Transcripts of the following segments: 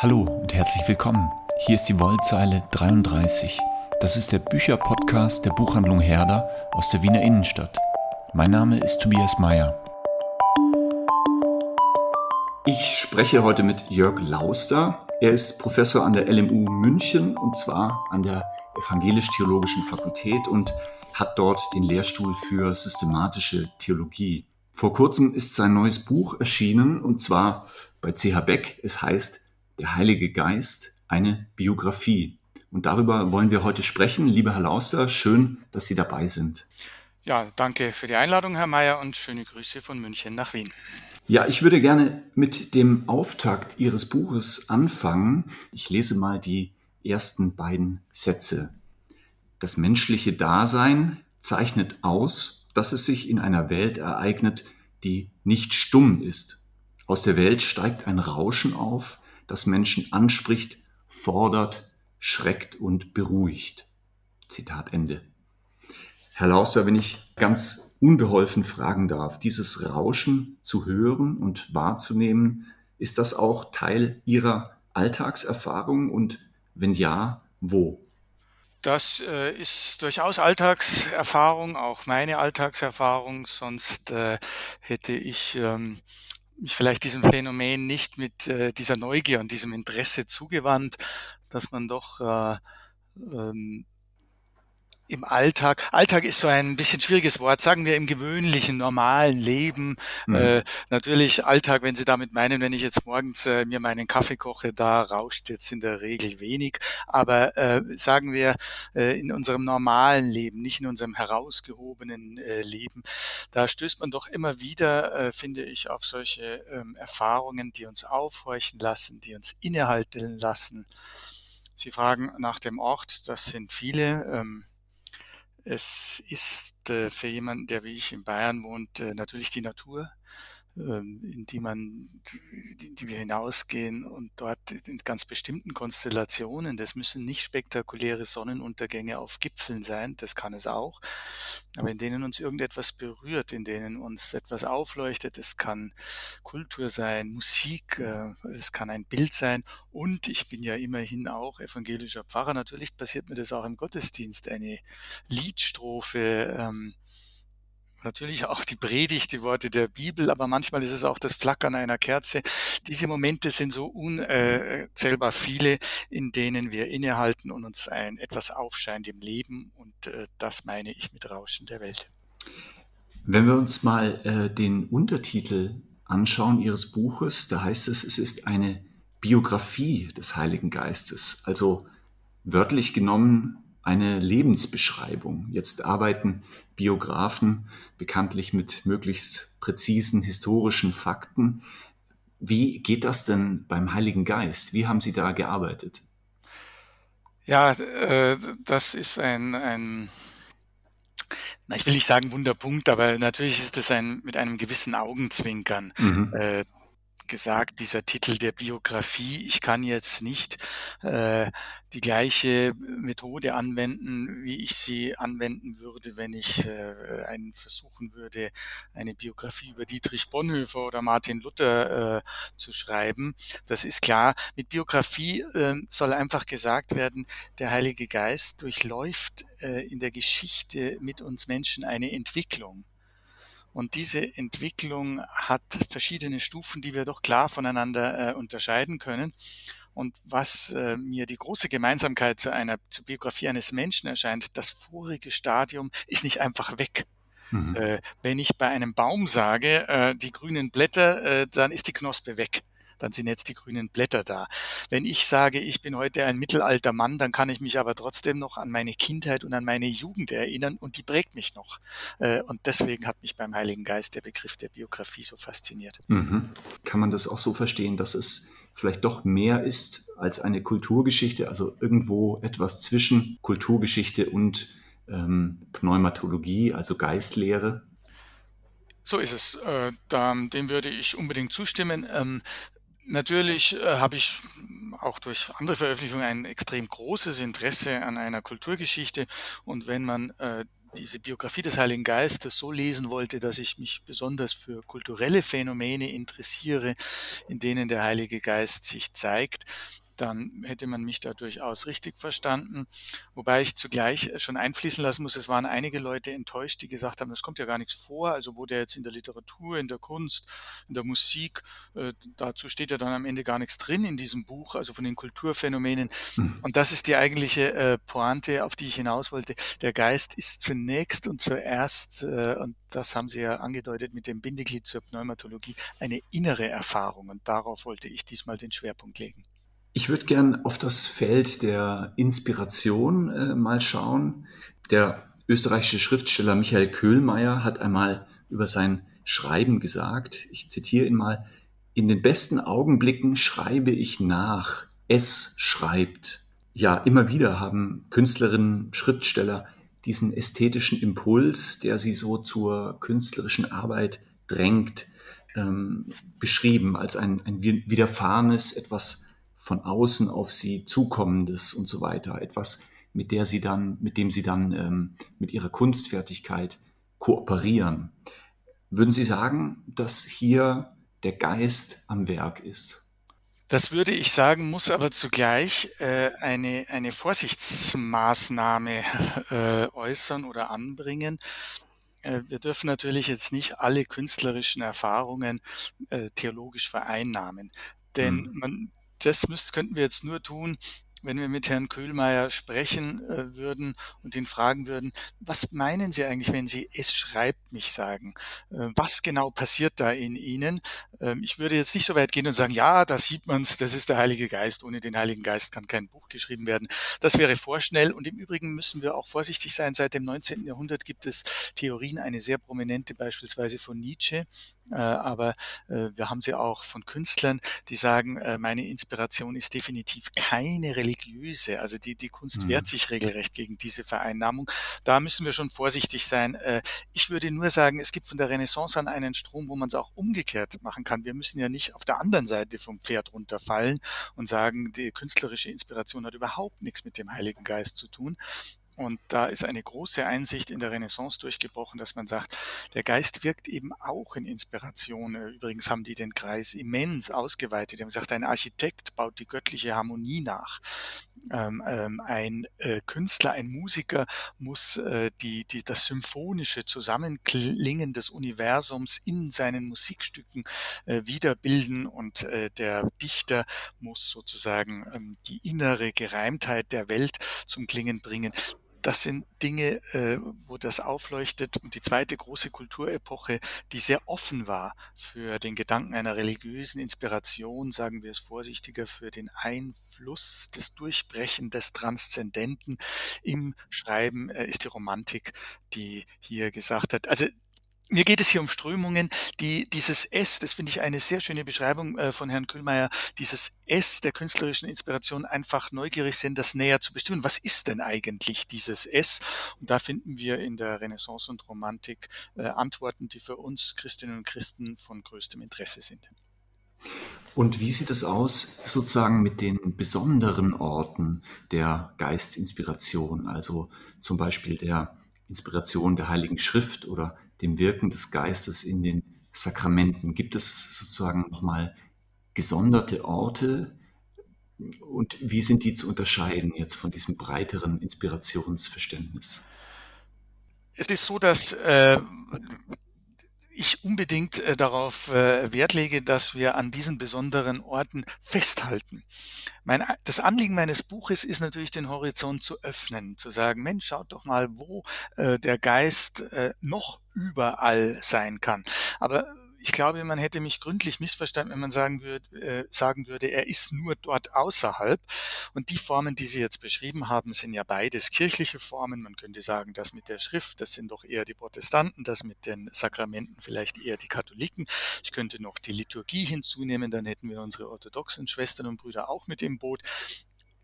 Hallo und herzlich willkommen. Hier ist die Wollzeile 33. Das ist der Bücherpodcast der Buchhandlung Herder aus der Wiener Innenstadt. Mein Name ist Tobias Mayer. Ich spreche heute mit Jörg Lauster. Er ist Professor an der LMU München und zwar an der Evangelisch-Theologischen Fakultät und hat dort den Lehrstuhl für systematische Theologie. Vor kurzem ist sein neues Buch erschienen und zwar bei CH Beck. Es heißt der Heilige Geist, eine Biografie. Und darüber wollen wir heute sprechen. Lieber Herr Lauster, schön, dass Sie dabei sind. Ja, danke für die Einladung, Herr Mayer, und schöne Grüße von München nach Wien. Ja, ich würde gerne mit dem Auftakt Ihres Buches anfangen. Ich lese mal die ersten beiden Sätze. Das menschliche Dasein zeichnet aus, dass es sich in einer Welt ereignet, die nicht stumm ist. Aus der Welt steigt ein Rauschen auf, das Menschen anspricht, fordert, schreckt und beruhigt. Zitat Ende. Herr Lauster, wenn ich ganz unbeholfen fragen darf, dieses Rauschen zu hören und wahrzunehmen, ist das auch Teil Ihrer Alltagserfahrung und wenn ja, wo? Das äh, ist durchaus Alltagserfahrung, auch meine Alltagserfahrung, sonst äh, hätte ich ähm, mich vielleicht diesem Phänomen nicht mit äh, dieser Neugier und diesem Interesse zugewandt, dass man doch äh, ähm, im Alltag, Alltag ist so ein bisschen schwieriges Wort, sagen wir im gewöhnlichen, normalen Leben. Mhm. Äh, natürlich Alltag, wenn Sie damit meinen, wenn ich jetzt morgens äh, mir meinen Kaffee koche, da rauscht jetzt in der Regel wenig. Aber äh, sagen wir äh, in unserem normalen Leben, nicht in unserem herausgehobenen äh, Leben, da stößt man doch immer wieder, äh, finde ich, auf solche ähm, Erfahrungen, die uns aufhorchen lassen, die uns innehalten lassen. Sie fragen nach dem Ort, das sind viele. Ähm, es ist äh, für jemanden, der wie ich in Bayern wohnt, äh, natürlich die Natur. Ähm, in die man, in die wir hinausgehen und dort in ganz bestimmten Konstellationen, das müssen nicht spektakuläre Sonnenuntergänge auf Gipfeln sein, das kann es auch, aber in denen uns irgendetwas berührt, in denen uns etwas aufleuchtet, es kann Kultur sein, Musik, äh, es kann ein Bild sein. Und ich bin ja immerhin auch evangelischer Pfarrer, natürlich passiert mir das auch im Gottesdienst, eine Liedstrophe, ähm, natürlich auch die Predigt, die Worte der Bibel, aber manchmal ist es auch das Flackern einer Kerze. Diese Momente sind so unzählbar viele, in denen wir innehalten und uns ein etwas aufscheint im Leben und äh, das meine ich mit Rauschen der Welt. Wenn wir uns mal äh, den Untertitel anschauen Ihres Buches, da heißt es, es ist eine Biografie des Heiligen Geistes, also wörtlich genommen eine Lebensbeschreibung. Jetzt arbeiten Biografen bekanntlich mit möglichst präzisen historischen Fakten. Wie geht das denn beim Heiligen Geist? Wie haben Sie da gearbeitet? Ja, äh, das ist ein, ein na, ich will nicht sagen Wunderpunkt, aber natürlich ist es ein mit einem gewissen Augenzwinkern. Mhm. Äh, gesagt, dieser Titel der Biografie. Ich kann jetzt nicht äh, die gleiche Methode anwenden, wie ich sie anwenden würde, wenn ich äh, einen versuchen würde, eine Biografie über Dietrich Bonhoeffer oder Martin Luther äh, zu schreiben. Das ist klar. Mit Biografie äh, soll einfach gesagt werden, der Heilige Geist durchläuft äh, in der Geschichte mit uns Menschen eine Entwicklung. Und diese Entwicklung hat verschiedene Stufen, die wir doch klar voneinander äh, unterscheiden können. Und was äh, mir die große Gemeinsamkeit zu einer zur Biografie eines Menschen erscheint, das vorige Stadium ist nicht einfach weg. Mhm. Äh, wenn ich bei einem Baum sage, äh, die grünen Blätter, äh, dann ist die Knospe weg dann sind jetzt die grünen Blätter da. Wenn ich sage, ich bin heute ein mittelalter Mann, dann kann ich mich aber trotzdem noch an meine Kindheit und an meine Jugend erinnern und die prägt mich noch. Äh, und deswegen hat mich beim Heiligen Geist der Begriff der Biografie so fasziniert. Mhm. Kann man das auch so verstehen, dass es vielleicht doch mehr ist als eine Kulturgeschichte, also irgendwo etwas zwischen Kulturgeschichte und ähm, Pneumatologie, also Geistlehre? So ist es. Äh, dem würde ich unbedingt zustimmen. Ähm, Natürlich äh, habe ich auch durch andere Veröffentlichungen ein extrem großes Interesse an einer Kulturgeschichte. Und wenn man äh, diese Biografie des Heiligen Geistes so lesen wollte, dass ich mich besonders für kulturelle Phänomene interessiere, in denen der Heilige Geist sich zeigt, dann hätte man mich da durchaus richtig verstanden. Wobei ich zugleich schon einfließen lassen muss, es waren einige Leute enttäuscht, die gesagt haben, das kommt ja gar nichts vor. Also wo der jetzt in der Literatur, in der Kunst, in der Musik, äh, dazu steht ja dann am Ende gar nichts drin in diesem Buch, also von den Kulturphänomenen. Hm. Und das ist die eigentliche äh, Pointe, auf die ich hinaus wollte. Der Geist ist zunächst und zuerst, äh, und das haben Sie ja angedeutet mit dem Bindeglied zur Pneumatologie, eine innere Erfahrung. Und darauf wollte ich diesmal den Schwerpunkt legen. Ich würde gern auf das Feld der Inspiration äh, mal schauen. Der österreichische Schriftsteller Michael Köhlmeier hat einmal über sein Schreiben gesagt, ich zitiere ihn mal, in den besten Augenblicken schreibe ich nach, es schreibt. Ja, immer wieder haben Künstlerinnen, Schriftsteller diesen ästhetischen Impuls, der sie so zur künstlerischen Arbeit drängt, ähm, beschrieben als ein, ein widerfahrenes, etwas von außen auf sie zukommendes und so weiter. Etwas, mit der sie dann, mit dem sie dann ähm, mit ihrer Kunstfertigkeit kooperieren. Würden Sie sagen, dass hier der Geist am Werk ist? Das würde ich sagen, muss aber zugleich äh, eine, eine Vorsichtsmaßnahme äh, äußern oder anbringen. Äh, wir dürfen natürlich jetzt nicht alle künstlerischen Erfahrungen äh, theologisch vereinnahmen. Denn mhm. man das müsst, könnten wir jetzt nur tun, wenn wir mit Herrn Köhlmeier sprechen äh, würden und ihn fragen würden, was meinen Sie eigentlich, wenn Sie es schreibt mich sagen? Äh, was genau passiert da in Ihnen? Ähm, ich würde jetzt nicht so weit gehen und sagen, ja, da sieht man's, das ist der Heilige Geist. Ohne den Heiligen Geist kann kein Buch geschrieben werden. Das wäre vorschnell. Und im Übrigen müssen wir auch vorsichtig sein. Seit dem 19. Jahrhundert gibt es Theorien, eine sehr prominente beispielsweise von Nietzsche, äh, aber wir haben sie auch von Künstlern, die sagen, meine Inspiration ist definitiv keine religiöse. Also die, die Kunst mhm. wehrt sich regelrecht gegen diese Vereinnahmung. Da müssen wir schon vorsichtig sein. Äh, ich würde nur sagen, es gibt von der Renaissance an einen Strom, wo man es auch umgekehrt machen kann. Wir müssen ja nicht auf der anderen Seite vom Pferd runterfallen und sagen, die künstlerische Inspiration hat überhaupt nichts mit dem Heiligen Geist zu tun, und da ist eine große Einsicht in der Renaissance durchgebrochen, dass man sagt, der Geist wirkt eben auch in Inspiration. Übrigens haben die den Kreis immens ausgeweitet. Die haben gesagt, ein Architekt baut die göttliche Harmonie nach. Ähm, ähm, ein äh, Künstler, ein Musiker muss äh, die, die, das symphonische Zusammenklingen des Universums in seinen Musikstücken äh, wiederbilden und der Dichter muss sozusagen ähm, die innere Gereimtheit der Welt zum Klingen bringen das sind Dinge, äh, wo das aufleuchtet. Und die zweite große Kulturepoche, die sehr offen war für den Gedanken einer religiösen Inspiration, sagen wir es vorsichtiger, für den Einfluss des Durchbrechen des Transzendenten im Schreiben, äh, ist die Romantik, die hier gesagt hat. Also mir geht es hier um Strömungen, die dieses S, das finde ich eine sehr schöne Beschreibung äh, von Herrn Kühlmeier, dieses S der künstlerischen Inspiration einfach neugierig sind, das näher zu bestimmen. Was ist denn eigentlich dieses S? Und da finden wir in der Renaissance und Romantik äh, Antworten, die für uns Christinnen und Christen von größtem Interesse sind. Und wie sieht es aus sozusagen mit den besonderen Orten der Geistinspiration, also zum Beispiel der Inspiration der Heiligen Schrift oder dem Wirken des Geistes in den Sakramenten? Gibt es sozusagen nochmal gesonderte Orte? Und wie sind die zu unterscheiden jetzt von diesem breiteren Inspirationsverständnis? Es ist so, dass äh, ich unbedingt äh, darauf äh, Wert lege, dass wir an diesen besonderen Orten festhalten. Mein, das Anliegen meines Buches ist natürlich, den Horizont zu öffnen, zu sagen, Mensch, schaut doch mal, wo äh, der Geist äh, noch überall sein kann. Aber ich glaube, man hätte mich gründlich missverstanden, wenn man sagen würde, äh, sagen würde, er ist nur dort außerhalb. Und die Formen, die Sie jetzt beschrieben haben, sind ja beides kirchliche Formen. Man könnte sagen, das mit der Schrift, das sind doch eher die Protestanten, das mit den Sakramenten vielleicht eher die Katholiken. Ich könnte noch die Liturgie hinzunehmen, dann hätten wir unsere orthodoxen Schwestern und Brüder auch mit im Boot.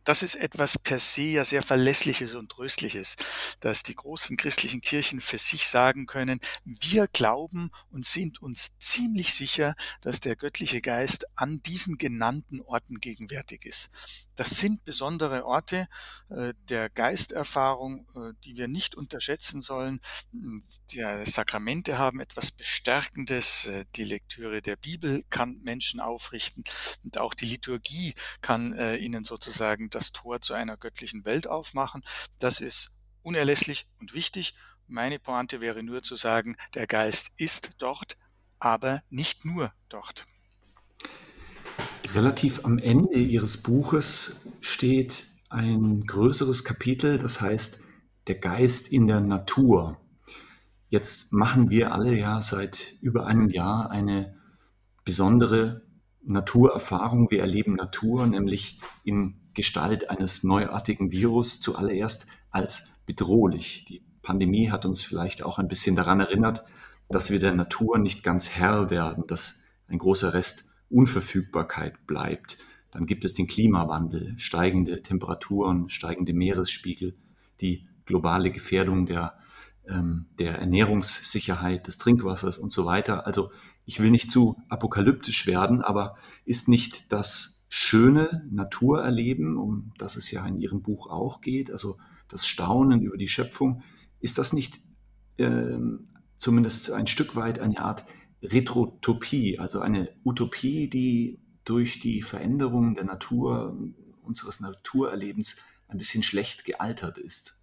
Das ist etwas per se ja sehr Verlässliches und Tröstliches, dass die großen christlichen Kirchen für sich sagen können, wir glauben und sind uns ziemlich sicher, dass der göttliche Geist an diesen genannten Orten gegenwärtig ist. Das sind besondere Orte äh, der Geisterfahrung, äh, die wir nicht unterschätzen sollen. Die Sakramente haben etwas Bestärkendes. Äh, die Lektüre der Bibel kann Menschen aufrichten und auch die Liturgie kann ihnen sozusagen das Tor zu einer göttlichen Welt aufmachen. Das ist unerlässlich und wichtig. Meine Pointe wäre nur zu sagen, der Geist ist dort, aber nicht nur dort. Relativ am Ende Ihres Buches steht ein größeres Kapitel, das heißt Der Geist in der Natur. Jetzt machen wir alle ja seit über einem Jahr eine besondere Naturerfahrung. Wir erleben Natur, nämlich in Gestalt eines neuartigen Virus, zuallererst als bedrohlich. Die Pandemie hat uns vielleicht auch ein bisschen daran erinnert, dass wir der Natur nicht ganz Herr werden, dass ein großer Rest Unverfügbarkeit bleibt. Dann gibt es den Klimawandel, steigende Temperaturen, steigende Meeresspiegel, die globale Gefährdung der, ähm, der Ernährungssicherheit, des Trinkwassers und so weiter. Also ich will nicht zu apokalyptisch werden, aber ist nicht das schöne Naturerleben, um das es ja in Ihrem Buch auch geht, also das Staunen über die Schöpfung, ist das nicht äh, zumindest ein Stück weit eine Art Retrotopie, also eine Utopie, die durch die Veränderung der Natur, unseres Naturerlebens ein bisschen schlecht gealtert ist?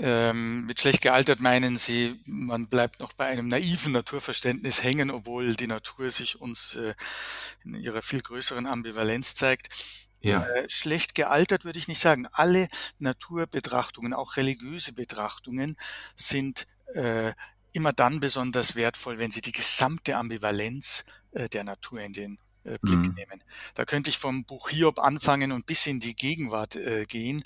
Ähm, mit schlecht gealtert meinen Sie, man bleibt noch bei einem naiven Naturverständnis hängen, obwohl die Natur sich uns äh, in ihrer viel größeren Ambivalenz zeigt. Ja. Äh, schlecht gealtert würde ich nicht sagen. Alle Naturbetrachtungen, auch religiöse Betrachtungen, sind äh, immer dann besonders wertvoll, wenn sie die gesamte Ambivalenz äh, der Natur in den äh, Blick mhm. nehmen. Da könnte ich vom Buch Hiob anfangen und bis in die Gegenwart äh, gehen.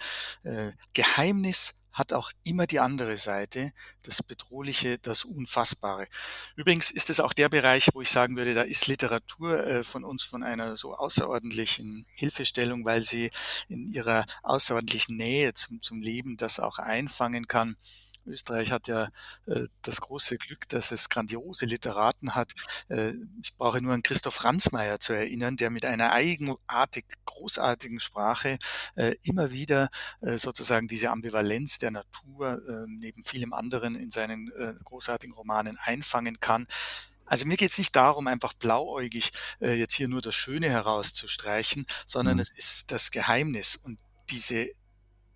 Geheimnis hat auch immer die andere Seite, das Bedrohliche, das Unfassbare. Übrigens ist es auch der Bereich, wo ich sagen würde, da ist Literatur äh, von uns von einer so außerordentlichen Hilfestellung, weil sie in ihrer außerordentlichen Nähe zum, zum Leben das auch einfangen kann. Österreich hat ja äh, das große Glück, dass es grandiose Literaten hat. Äh, ich brauche nur an Christoph Ransmayr zu erinnern, der mit einer eigenartig großartigen Sprache äh, immer wieder äh, sozusagen diese Ambivalenz der Natur äh, neben vielem anderen in seinen äh, großartigen Romanen einfangen kann. Also mir geht es nicht darum, einfach blauäugig äh, jetzt hier nur das Schöne herauszustreichen, sondern mhm. es ist das Geheimnis und diese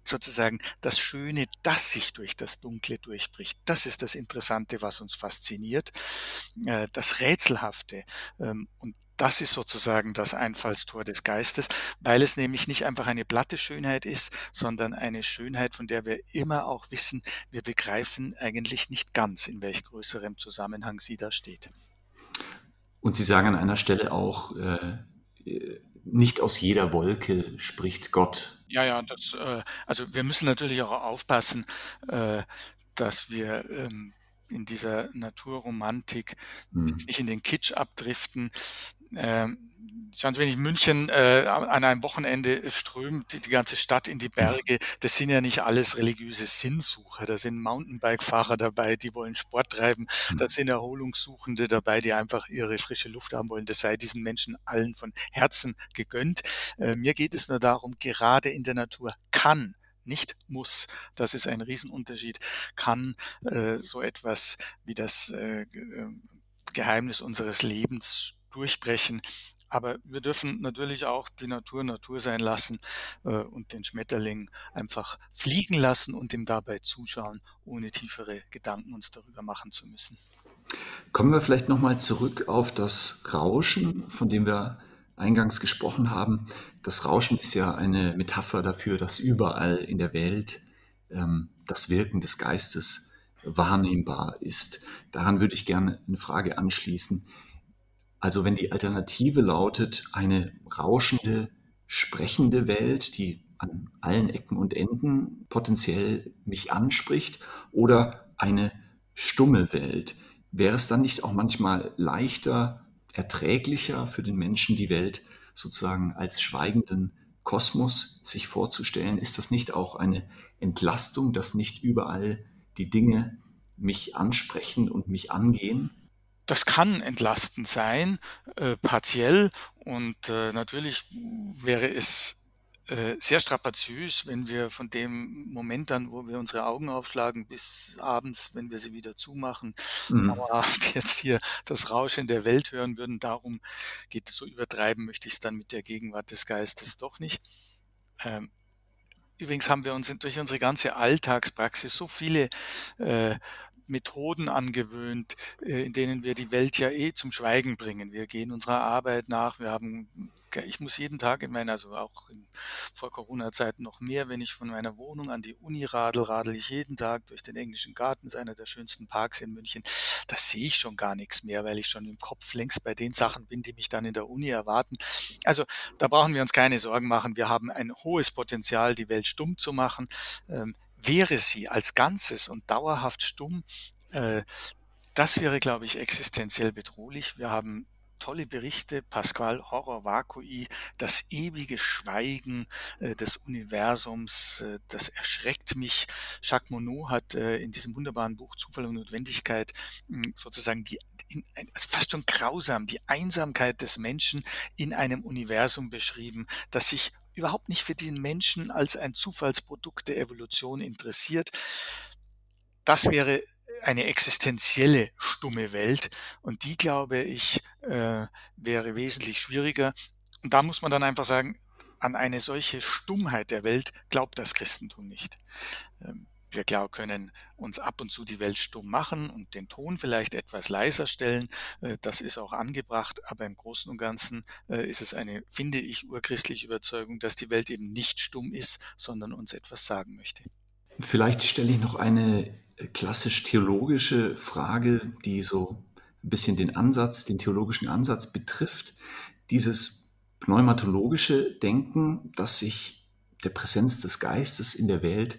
sozusagen das Schöne, das sich durch das Dunkle durchbricht. Das ist das Interessante, was uns fasziniert, äh, das Rätselhafte. Ähm, und das ist sozusagen das Einfallstor des Geistes, weil es nämlich nicht einfach eine platte Schönheit ist, sondern eine Schönheit, von der wir immer auch wissen, wir begreifen eigentlich nicht ganz, in welch größerem Zusammenhang sie da steht. Und Sie sagen an einer Stelle auch, äh, nicht aus jeder Wolke spricht Gott. Ja, ja, das, äh, also wir müssen natürlich auch aufpassen, äh, dass wir ähm, in dieser Naturromantik hm. nicht in den Kitsch abdriften. Ähm, Stand, wenn ich München äh, an einem Wochenende strömt die, die ganze Stadt in die Berge, das sind ja nicht alles religiöse Sinnsucher. Da sind Mountainbike-Fahrer dabei, die wollen Sport treiben. Da hm. sind Erholungssuchende dabei, die einfach ihre frische Luft haben wollen. Das sei diesen Menschen allen von Herzen gegönnt. Äh, mir geht es nur darum, gerade in der Natur kann nicht muss, das ist ein Riesenunterschied, kann äh, so etwas wie das äh, äh Geheimnis unseres Lebens durchbrechen. Aber wir dürfen natürlich auch die Natur Natur sein lassen äh, und den Schmetterling einfach fliegen lassen und ihm dabei zuschauen, ohne tiefere Gedanken uns darüber machen zu müssen. Kommen wir vielleicht nochmal zurück auf das Rauschen, von dem wir eingangs gesprochen haben. Das Rauschen ist ja eine Metapher dafür, dass überall in der Welt ähm, das Wirken des Geistes wahrnehmbar ist. Daran würde ich gerne eine Frage anschließen. Also wenn die Alternative lautet, eine rauschende, sprechende Welt, die an allen Ecken und Enden potenziell mich anspricht, oder eine stumme Welt, wäre es dann nicht auch manchmal leichter, erträglicher für den Menschen die Welt sozusagen als schweigenden Kosmos sich vorzustellen? Ist das nicht auch eine Entlastung, dass nicht überall die Dinge mich ansprechen und mich angehen? Das kann entlastend sein, äh, partiell. Und äh, natürlich wäre es äh, sehr strapaziös, wenn wir von dem Moment an, wo wir unsere Augen aufschlagen, bis abends, wenn wir sie wieder zumachen, mhm. dauerhaft jetzt hier das Rauschen der Welt hören würden. Darum geht es so übertreiben, möchte ich es dann mit der Gegenwart des Geistes doch nicht. Ähm, übrigens haben wir uns durch unsere ganze Alltagspraxis so viele äh, Methoden angewöhnt, äh, in denen wir die Welt ja eh zum Schweigen bringen. Wir gehen unserer Arbeit nach. Wir haben, ich muss jeden Tag in meiner, also auch in, vor Corona-Zeiten noch mehr, wenn ich von meiner Wohnung an die Uni radel, radel ich jeden Tag durch den englischen Garten, ist einer der schönsten Parks in München. Da sehe ich schon gar nichts mehr, weil ich schon im Kopf längst bei den Sachen bin, die mich dann in der Uni erwarten. Also da brauchen wir uns keine Sorgen machen. Wir haben ein hohes Potenzial, die Welt stumm zu machen. Wäre sie als Ganzes und dauerhaft stumm, äh, das wäre, glaube ich, existenziell bedrohlich. Wir haben tolle Berichte, Pascal Horror Vacui, das ewige Schweigen äh, des Universums, äh, das erschreckt mich. Jacques Monod hat äh, in diesem wunderbaren Buch Zufall und Notwendigkeit hm, sozusagen die in, also fast schon grausam die Einsamkeit des Menschen in einem Universum beschrieben, das sich überhaupt nicht für den Menschen als ein Zufallsprodukt der Evolution interessiert. Das wäre eine existenzielle stumme Welt und die, glaube ich, äh, wäre wesentlich schwieriger. Und da muss man dann einfach sagen, an eine solche Stummheit der Welt glaubt das Christentum nicht. Ähm, wir klar können uns ab und zu die Welt stumm machen und den Ton vielleicht etwas leiser stellen. Äh, das ist auch angebracht, aber im Großen und Ganzen äh, ist es eine, finde ich, urchristliche Überzeugung, dass die Welt eben nicht stumm ist, sondern uns etwas sagen möchte. Vielleicht stelle ich noch eine klassisch theologische Frage, die so ein bisschen den Ansatz, den theologischen Ansatz betrifft. Dieses pneumatologische Denken, das sich der Präsenz des Geistes in der Welt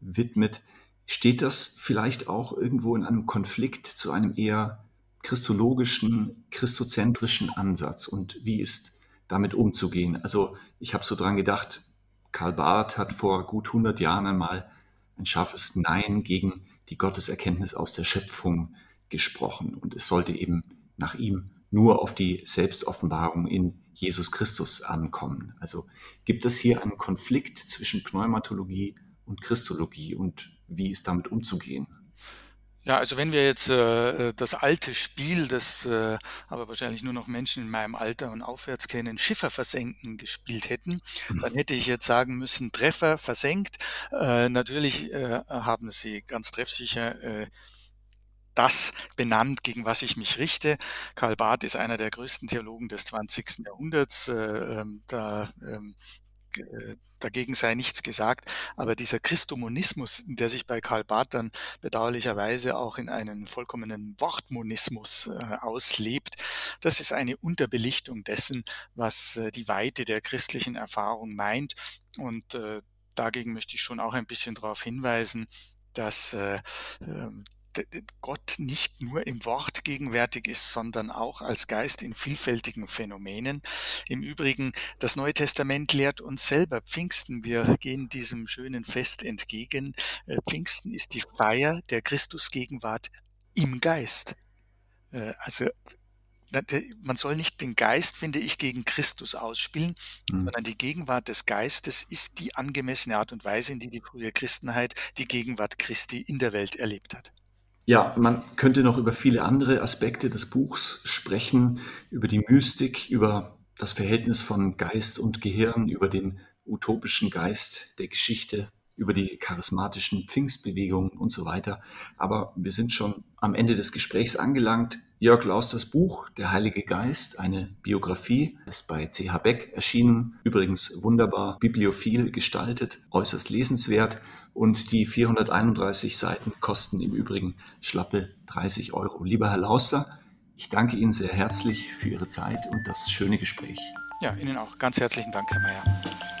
widmet, steht das vielleicht auch irgendwo in einem Konflikt zu einem eher christologischen, christozentrischen Ansatz und wie ist damit umzugehen? Also ich habe so dran gedacht, Karl Barth hat vor gut 100 Jahren einmal ein scharfes Nein gegen die Gotteserkenntnis aus der Schöpfung gesprochen und es sollte eben nach ihm nur auf die Selbstoffenbarung in Jesus Christus ankommen. Also gibt es hier einen Konflikt zwischen Pneumatologie und Christologie und wie ist damit umzugehen? Ja, also wenn wir jetzt äh, das alte Spiel, das äh, aber wahrscheinlich nur noch Menschen in meinem Alter und aufwärts kennen, Schiffer versenken gespielt hätten, mhm. dann hätte ich jetzt sagen müssen, Treffer versenkt. Äh, natürlich äh, haben sie ganz treffsicher äh, das benannt, gegen was ich mich richte. Karl Barth ist einer der größten Theologen des 20. Jahrhunderts. Äh, ähm, da ähm, äh, dagegen sei nichts gesagt. Aber dieser Christomonismus, der sich bei Karl Barth dann bedauerlicherweise auch in einen vollkommenen Wortmonismus äh, auslebt, das ist eine Unterbelichtung dessen, was äh, die Weite der christlichen Erfahrung meint. Und äh, dagegen möchte ich schon auch ein bisschen darauf hinweisen, dass äh, ähm, Gott nicht nur im Wort gegenwärtig ist, sondern auch als Geist in vielfältigen Phänomenen. Im Übrigen, das Neue Testament lehrt uns selber Pfingsten. Wir gehen diesem schönen Fest entgegen. Äh, Pfingsten ist die Feier der Christusgegenwart im Geist. Äh, also man soll nicht den Geist, finde ich, gegen Christus ausspielen, mhm. sondern die Gegenwart des Geistes ist die angemessene Art und Weise, in die die frühe Christenheit die Gegenwart Christi in der Welt erlebt hat. Ja, man könnte noch über viele andere Aspekte des Buchs sprechen, über die Mystik, über das Verhältnis von Geist und Gehirn, über den utopischen Geist der Geschichte, über die charismatischen Pfingstbewegungen und so weiter. Aber wir sind schon am Ende des Gesprächs angelangt. Jörg Lausters Buch Der Heilige Geist, eine Biografie, ist bei CH Beck erschienen. Übrigens wunderbar bibliophil gestaltet, äußerst lesenswert. Und die 431 Seiten kosten im Übrigen schlappe 30 Euro. Lieber Herr Lauster, ich danke Ihnen sehr herzlich für Ihre Zeit und das schöne Gespräch. Ja, Ihnen auch. Ganz herzlichen Dank, Herr Mayer.